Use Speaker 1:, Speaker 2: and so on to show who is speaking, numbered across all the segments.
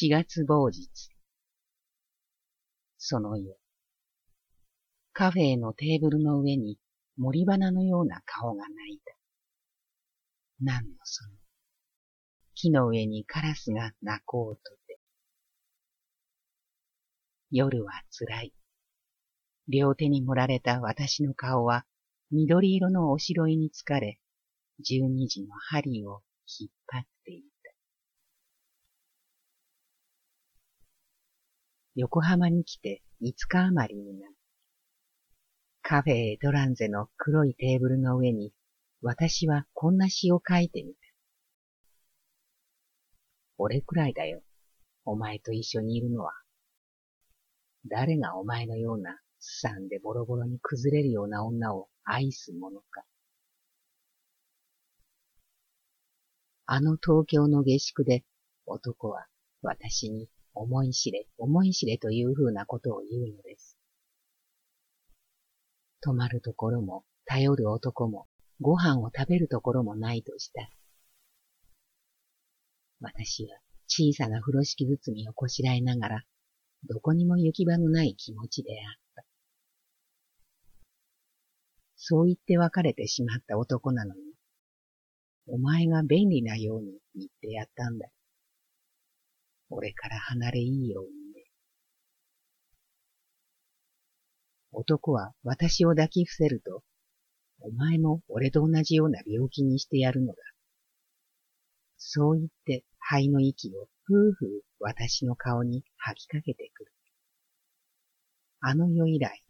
Speaker 1: 四月某日。その夜。カフェのテーブルの上に森花のような顔が泣いた。何のその。木の上にカラスが鳴こうとて。夜は辛い。両手に盛られた私の顔は緑色のおしろいに疲れ、十二時の針を引っ張っていた。横浜に来て五日余りになる。カフェエドランゼの黒いテーブルの上に私はこんな詩を書いてみた。俺くらいだよ。お前と一緒にいるのは。誰がお前のようなすさんでボロボロに崩れるような女を愛すものか。あの東京の下宿で男は私に思い知れ、思い知れというふうなことを言うのです。泊まるところも、頼る男も、ご飯を食べるところもないとした。私は小さな風呂敷包みをこしらえながら、どこにも行き場のない気持ちであった。そう言って別れてしまった男なのに、お前が便利なように言ってやったんだ。俺から離れいいようにね。男は私を抱き伏せると、お前も俺と同じような病気にしてやるのだ。そう言って肺の息をふうふう私の顔に吐きかけてくる。あの夜以来、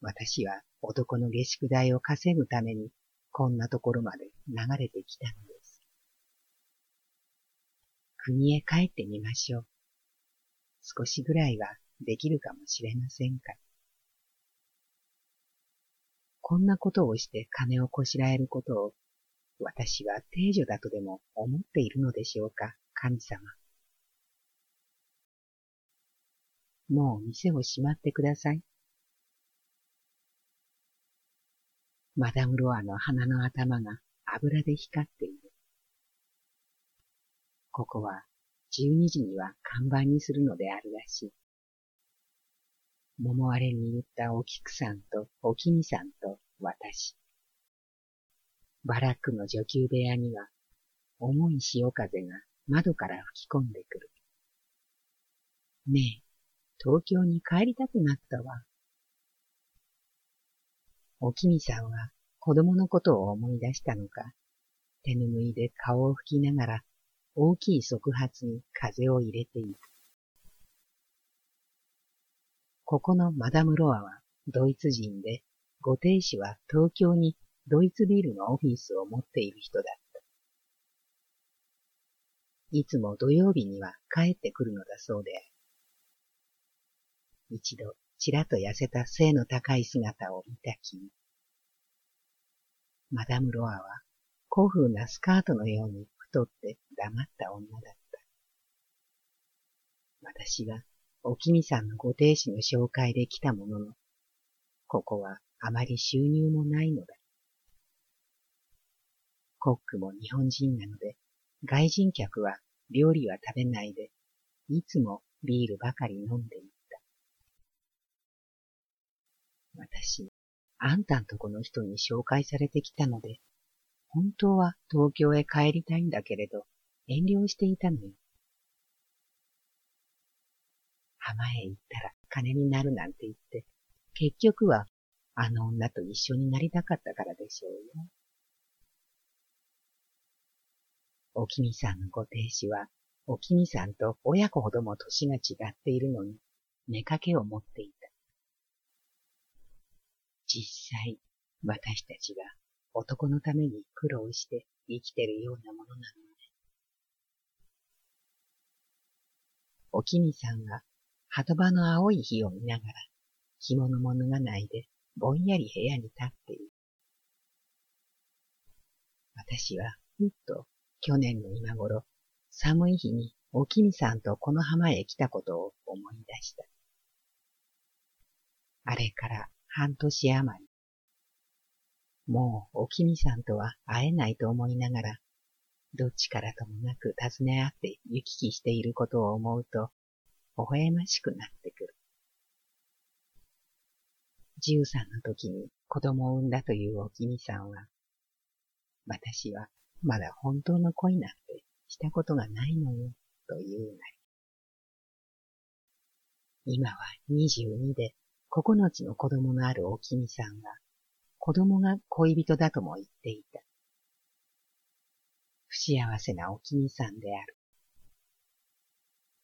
Speaker 1: 私は男の下宿代を稼ぐためにこんなところまで流れてきたのです。国へ帰ってみましょう。少しぐらいはできるかもしれませんかこんなことをして金をこしらえることを、私は定女だとでも思っているのでしょうか、神様。もう店を閉まってください。マダムロアの鼻の頭が油で光っている。ここは十二時には看板にするのであるらしい。桃割れに言ったお菊さんとおきみさんと私。バラックの女給部屋には重い潮風が窓から吹き込んでくる。ねえ、東京に帰りたくなったわ。おきみさんは子供のことを思い出したのか、手ぬぐいで顔を拭きながら大きい側発に風を入れている。ここのマダムロアはドイツ人で、ご亭主は東京にドイツビルのオフィスを持っている人だった。いつも土曜日には帰ってくるのだそうである。一度、ちらと痩せた背の高い姿を見たき、マダム・ロアは、古風なスカートのように太って黙った女だった。私は、おきみさんのご亭主の紹介で来たものの、ここはあまり収入もないのだ。コックも日本人なので、外人客は料理は食べないで、いつもビールばかり飲んでいた。私、あんたんとこの人に紹介されてきたので、本当は東京へ帰りたいんだけれど、遠慮していたのよ。浜へ行ったら金になるなんて言って、結局はあの女と一緒になりたかったからでしょうよ。おきみさんのご亭主は、おきみさんと親子ほども年が違っているのに、寝かけを持っていた。実際、私たちは男のために苦労して生きてるようなものなのね。おきみさんは、鳩場の青い日を見ながら、着物も脱がないで、ぼんやり部屋に立っている。私は、ふっと、去年の今頃、寒い日におきみさんとこの浜へ来たことを思い出した。あれから半年余り。もうおきみさんとは会えないと思いながら、どっちからともなく尋ね合って行き来していることを思うと、微笑ましくなってくる。十三の時に子供を産んだというおきみさんは、私はまだ本当の恋なんてしたことがないのよ、と言うなり。今は二十二で九つの子供のあるおきみさんは、子供が恋人だとも言っていた。不幸せなおきみさんである。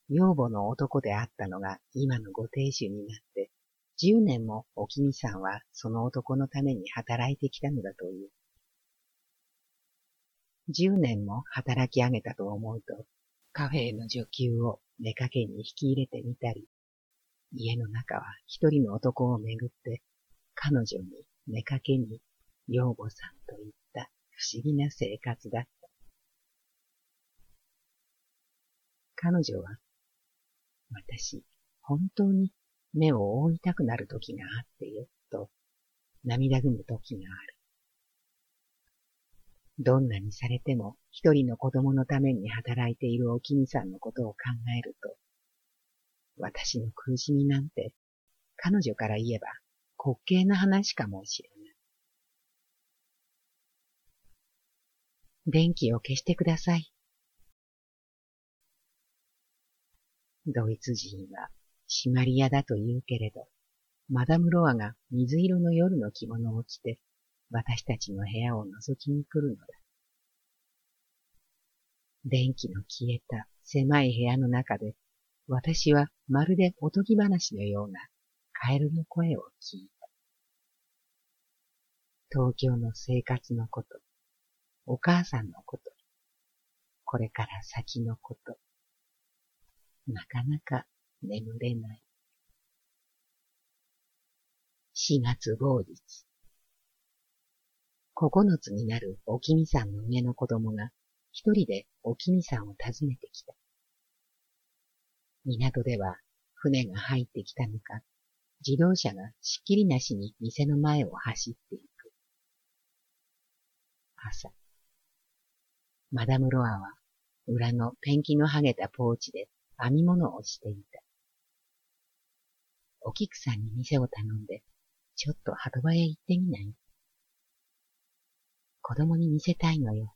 Speaker 1: 養母の男であったのが今のご亭主になって、十年もおきみさんはその男のために働いてきたのだという。十年も働き上げたと思うと、カフェへの女給を目かけに引き入れてみたり、家の中は一人の男をめぐって、彼女に目かけに養母さんといった不思議な生活だった。彼女は、私、本当に目を覆いたくなる時があってよ、と涙ぐむ時がある。どんなにされても一人の子供のために働いているおきみさんのことを考えると、私の苦しみなんて彼女から言えば滑稽な話かもしれない。電気を消してください。ドイツ人は締まり屋だと言うけれど、マダムロアが水色の夜の着物を着て私たちの部屋を覗きに来るのだ。電気の消えた狭い部屋の中で、私はまるでおとぎ話のようなカエルの声を聞いた。東京の生活のこと、お母さんのこと、これから先のこと、なかなか眠れない。4月某日。九つになるおきみさんの上の子供が一人でおきみさんを訪ねてきた。港では船が入ってきたのか、自動車がしっきりなしに店の前を走っていく。朝、マダムロアは裏のペンキの剥げたポーチで編み物をしていた。お菊さんに店を頼んで、ちょっと鳩場へ行ってみない？子供に見せたいのよ。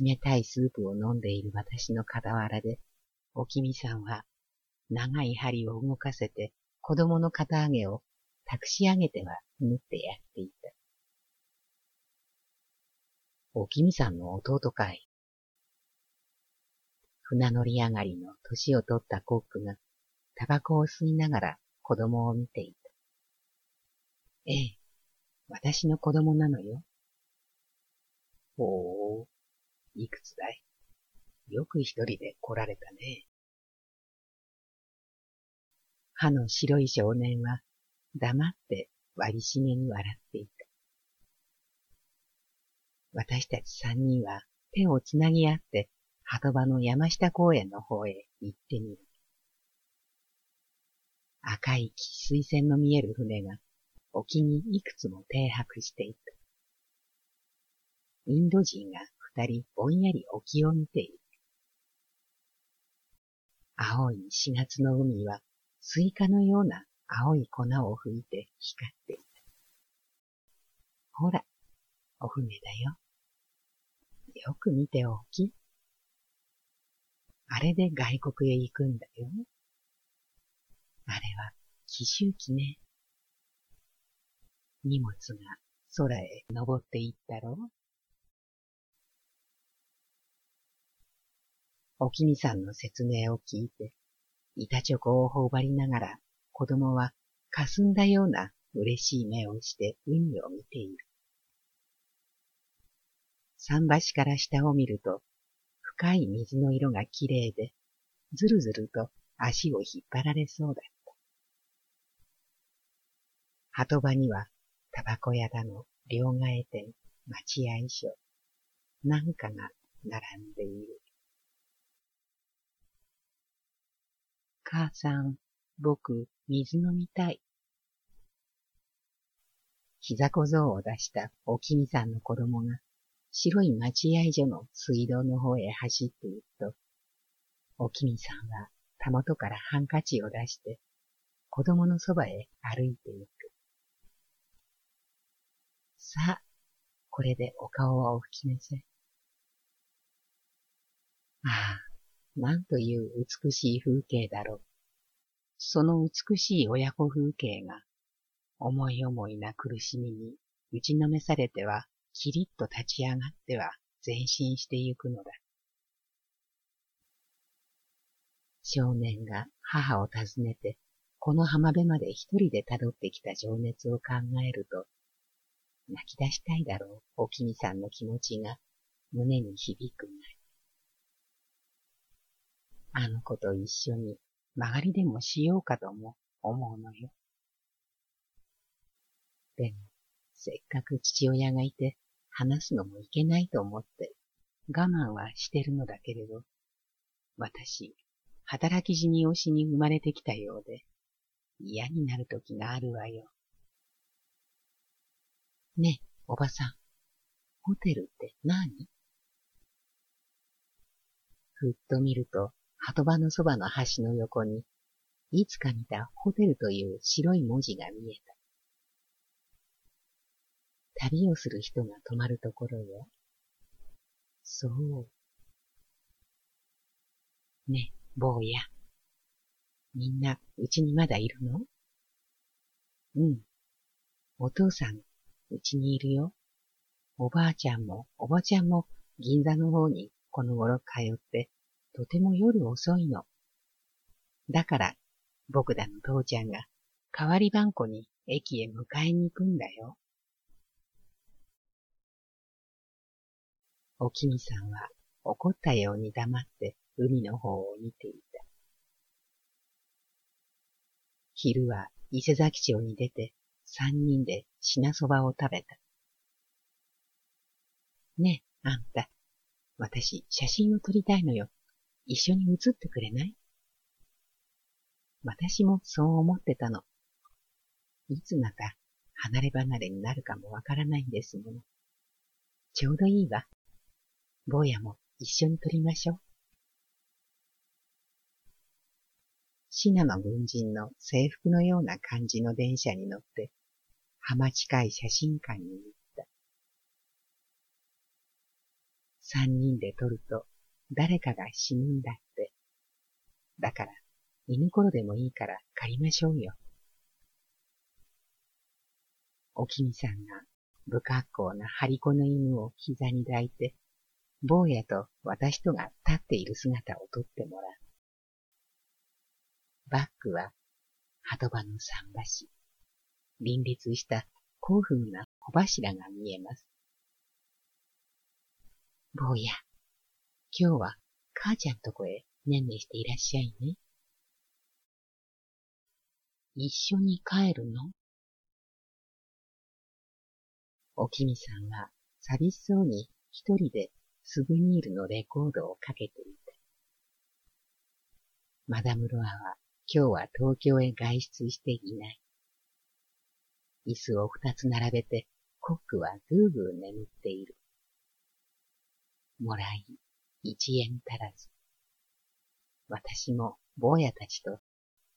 Speaker 1: 冷たいスープを飲んでいる私の傍らで、おきみさんは長い針を動かせて子供の肩上げをたくし上げては縫ってやっていた。おきみさんの弟かい。船乗り上がりの年を取ったコックがタバコを吸いながら子供を見ていた。ええ、私の子供なのよ。ほう、いくつだい？よく一人で来られたね。歯の白い少年は黙って割りしめに笑っていた。私たち三人は手をつなぎ合って鳩場の山下公園の方へ行ってみる。赤い吃水線の見える船が沖にいくつも停泊していた。インド人が二人ぼんやり沖を見ている。青い四月の海はスイカのような青い粉を吹いて光っていた。ほら、お船だよ。よく見ておき。あれで外国へ行くんだよ。あれは奇襲機ね。荷物が空へ登っていったろうおきみさんの説明を聞いて、板チョコを頬張りながら、子供は霞んだような嬉しい目をして海を見ている。桟橋から下を見ると、深い水の色がきれいで、ずるずると足を引っ張られそうだった。鳩場にはタバコ屋だの、両替店、待合所、なんかが並んでいる。母さん、僕、水飲みたい。膝小僧を出したおきみさんの子供が白い待合所の水道の方へ走って行くと、おきみさんはたもとからハンカチを出して子供のそばへ歩いて行く。さあ、これでお顔をお拭きなさい。ああ、なんという美しい風景だろう。その美しい親子風景が、思い思いな苦しみに打ちのめされては、きりっと立ち上がっては前進してゆくのだ。少年が母を訪ねて、この浜辺まで一人で辿ってきた情熱を考えると、泣き出したいだろう、おきみさんの気持ちが胸に響くがあの子と一緒に曲がりでもしようかとも思うのよ。でも、せっかく父親がいて話すのもいけないと思って我慢はしてるのだけれど、私、働き死に推しに生まれてきたようで、嫌になる時があるわよ。ねえ、おばさん、ホテルって何？ふっと見ると、鳩場のそばの橋の横に、いつか見たホテルという白い文字が見えた。旅をする人が泊まるところよ。そう。ね、坊や。みんな、うちにまだいるの？うん。お父さん、うちにいるよ。おばあちゃんもおばちゃんも銀座の方にこの頃通ってとても夜遅いの。だから、僕だの父ちゃんが、代わり番号に駅へ迎えに行くんだよ。おきみさんは怒ったように黙って海の方を見ていた。昼は伊勢崎町に出て三人で品そばを食べた。ねえ、あんた。私、写真を撮りたいのよ。一緒に写ってくれない？私もそう思ってたの。いつまた離れ離れになるかもわからないんですもの。ちょうどいいわ。坊やも一緒に撮りましょう。シナの軍人の制服のような感じの電車に乗って、浜近い写真館に行った。三人で撮ると誰かが死ぬんだって。だから、犬頃でもいいから借りましょうよ。おきみさんが不格好な張り子の犬を膝に抱いて、坊やと私とが立っている姿を撮ってもらう。バックは鳩場の桟橋。林立した興奮な小柱が見えます。坊や、今日は母ちゃんとこへねんねしていらっしゃいね。一緒に帰るの？おきみさんは寂しそうに一人でスブニールのレコードをかけていた。マダムロアは今日は東京へ外出していない。椅子を二つ並べてコックはぐーぐー眠っている。もらい、一円足らず。私も坊やたちと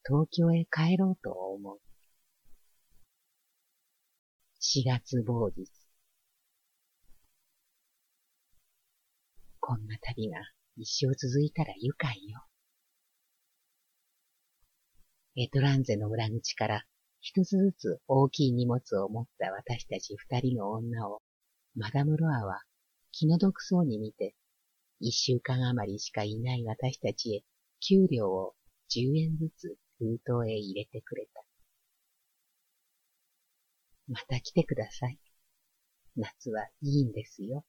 Speaker 1: 東京へ帰ろうと思う。四月某日。こんな旅が一生続いたら愉快よ。エトランゼの裏口から一つずつ大きい荷物を持った私たち二人の女をマダムロアは気の毒そうに見て一週間余りしかいない私たちへ給料を10円ずつ封筒へ入れてくれた。また来てください。夏はいいんですよ。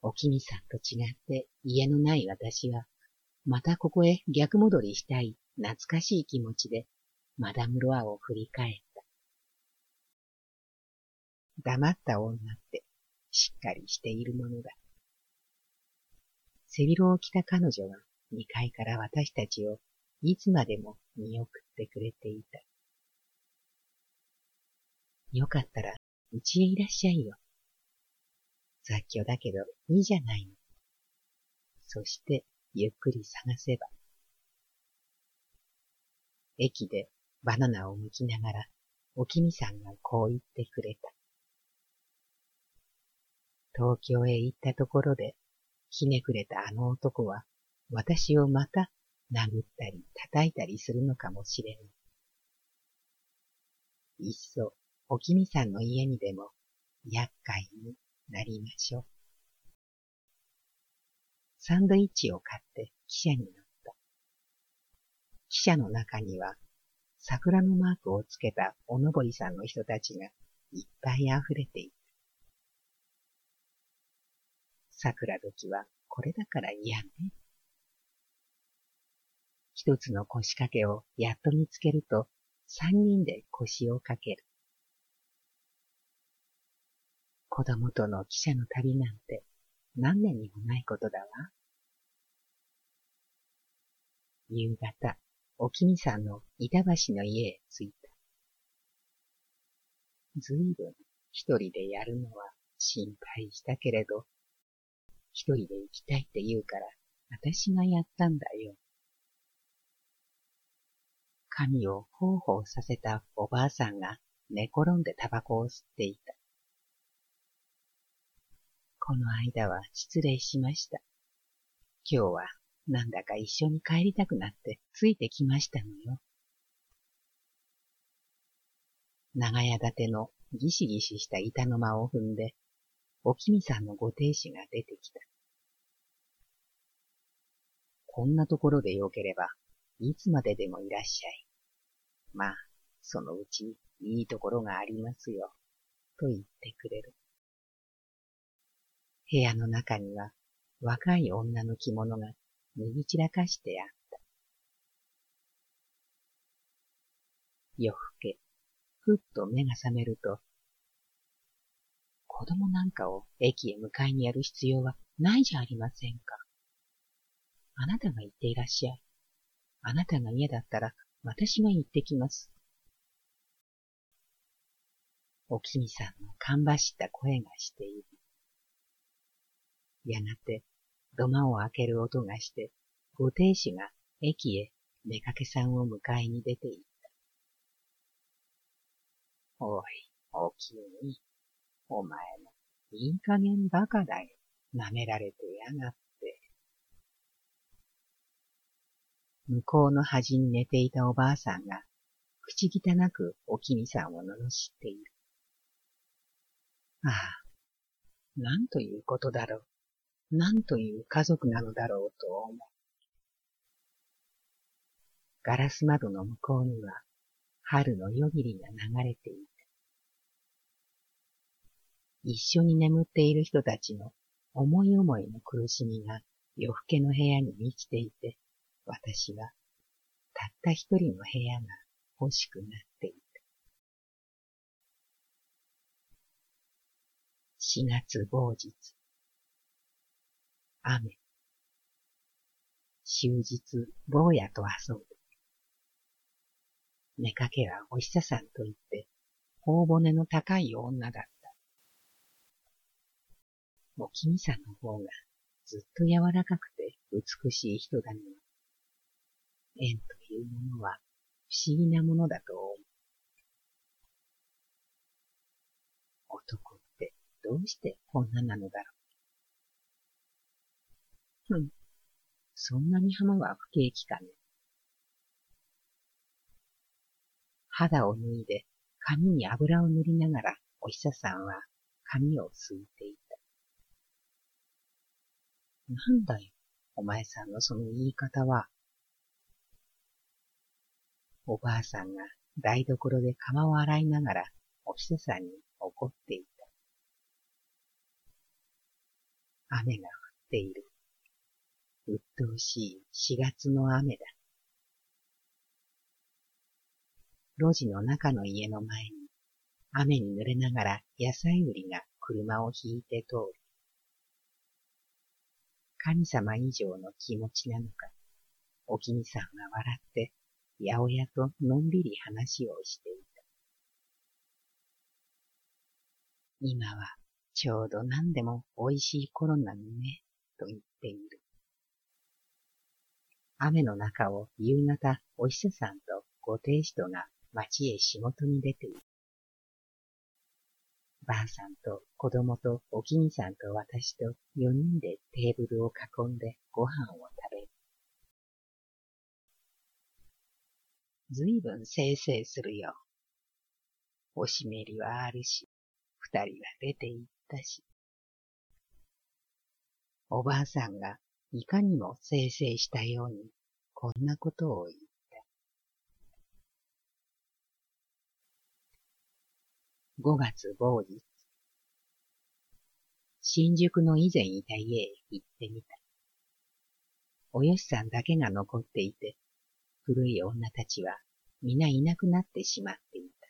Speaker 1: おきみさんと違って家のない私は、またここへ逆戻りしたい懐かしい気持ちで、マダムロアを振り返った。黙った女ってしっかりしているものだ。背広を着た彼女は二階から私たちをいつまでも見送ってくれていた。よかったら、うちへいらっしゃいよ。雑居だけど、いいじゃないの。そして、ゆっくり探せば。駅でバナナを剥きながら、おきみさんがこう言ってくれた。東京へ行ったところで、ひねくれたあの男は、私をまた殴ったり叩いたりするのかもしれん。いっそ、おきみさんの家にでも、厄介になりましょう。サンドイッチを買って汽車に乗った。汽車の中には、桜のマークをつけたおのぼりさんの人たちがいっぱい溢れていた。桜時はこれだから嫌ね。一つの腰掛けをやっと見つけると、三人で腰をかける。子供との汽車の旅なんて何年にもないことだわ。夕方、おきみさんの板橋の家へ着いた。ずいぶん一人でやるのは心配したけれど、一人で行きたいって言うから、私がやったんだよ。髪をほうほうさせたおばあさんが寝転んでタバコを吸っていた。この間は失礼しました。今日はなんだか一緒に帰りたくなってついてきましたのよ。長屋建てのギシギシした板の間を踏んで、おきみさんのご亭主が出てきた。こんなところでよければ、いつまででもいらっしゃい。まあ、そのうちいいところがありますよ、と言ってくれる。部屋の中には若い女の着物が脱ぎ散らかしてあった。夜更け、ふっと目が覚めると、子供なんかを駅へ迎えにやる必要はないじゃありませんか。あなたが言っていらっしゃい。あなたが嫌だったら私が行ってきます。おきみさんのかんばした声がしている。やがて土間を開ける音がして、ご亭主が駅へ出かけさんを迎えに出て行った。おい、おきみ、お前もいい加減バカだよ。舐められてやがって。向こうの端に寝ていたおばあさんが、口汚くおきみさんを罵っている。ああ、なんということだろう。なんという家族なのだろうと思う。ガラス窓の向こうには、春の夜霧が流れていた。一緒に眠っている人たちの思い思いの苦しみが夜更けの部屋に満ちていて、私はたった一人の部屋が欲しくなっていた。四月某日。雨。終日、坊やと遊ぶ。寝かけはお久さんと言って、頬骨の高い女だった。おきみさんの方がずっと柔らかくて美しい人だには、縁というものは不思議なものだと思う。男ってどうしてこんななのだろう。ふん。そんなに浜は不景気かね。肌を脱いで髪に油を塗りながらお久さんは髪をすいていた。なんだよ、お前さんのその言い方は。おばあさんが台所で釜を洗いながらお久ささんに怒っていた。雨が降っている。鬱陶しい四月の雨だ。路地の中の家の前に、雨に濡れながら野菜売りが車を引いて通る。神様以上の気持ちなのか、おきみさんは笑って、八百屋とのんびり話をしていた。今はちょうど何でも美味しい頃なのね、と言っている。雨の中を夕方お医者さんとご亭主とが町へ仕事に出ている。ばあさんと子供とおきにさんと私と四人でテーブルを囲んでご飯を食べる。ずいぶんせいせいするよ。おしめりはあるし、二人は出て行ったし。おばあさんがいかにもせいせいしたように、こんなことを言った。五月某日。新宿の以前いた家へ行ってみた。およしさんだけが残っていて、古い女たちは皆いなくなってしまっていた。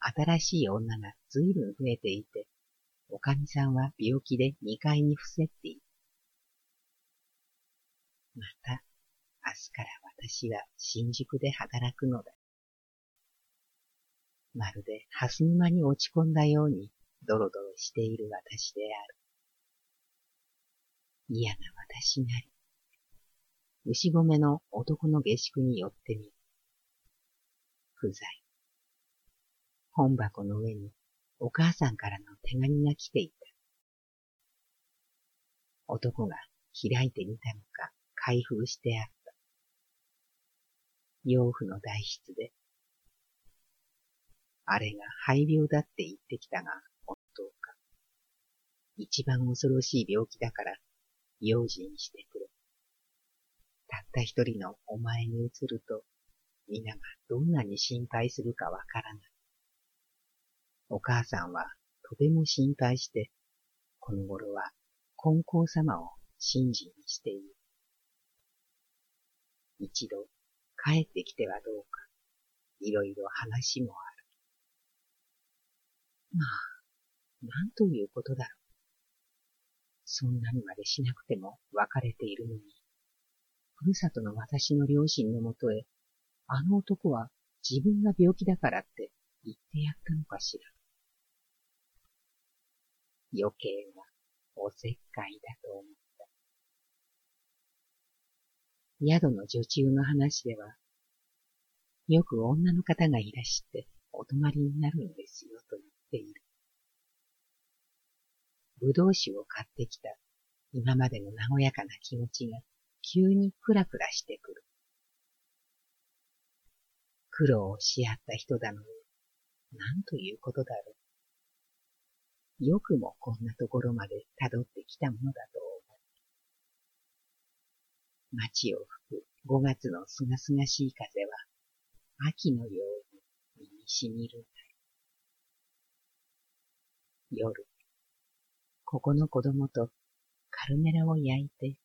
Speaker 1: 新しい女がずいぶん増えていて、おかみさんは病気で二階に伏せっている。また、明日から私は新宿で働くのだ。まるで蓮沼に落ち込んだようにドロドロしている私である。嫌な私なり。牛込の男の下宿に寄ってみる。不在。本箱の上にお母さんからの手紙が来ていた。男が開いてみたのか開封してあった。養父の代筆で、あれが肺病だって言ってきたが、本当か。一番恐ろしい病気だから、用心してくれ。たった一人のお前に移ると、皆がどんなに心配するかわからない。お母さんはとても心配して、この頃は金光様を信心にしている。一度帰ってきてはどうか、いろいろ話もある。まあ、なんということだろう。そんなにまでしなくても別れているのに、ふるさとの私の両親のもとへ、あの男は自分が病気だからって言ってやったのかしら。余計なおせっかいだと思った。宿の女中の話では、よく女の方がいらしてお泊まりになるんですよと言っている。ぶどう酒を買ってきた今までの和やかな気持ちが急にクラクラしてくる。苦労をし合った人だのに、なんということだろう。よくもこんなところまで辿ってきたものだと思う。街を吹く五月のすがすがしい風は、秋のように身にしみるんだ夜、ここの子供とカルメラを焼いて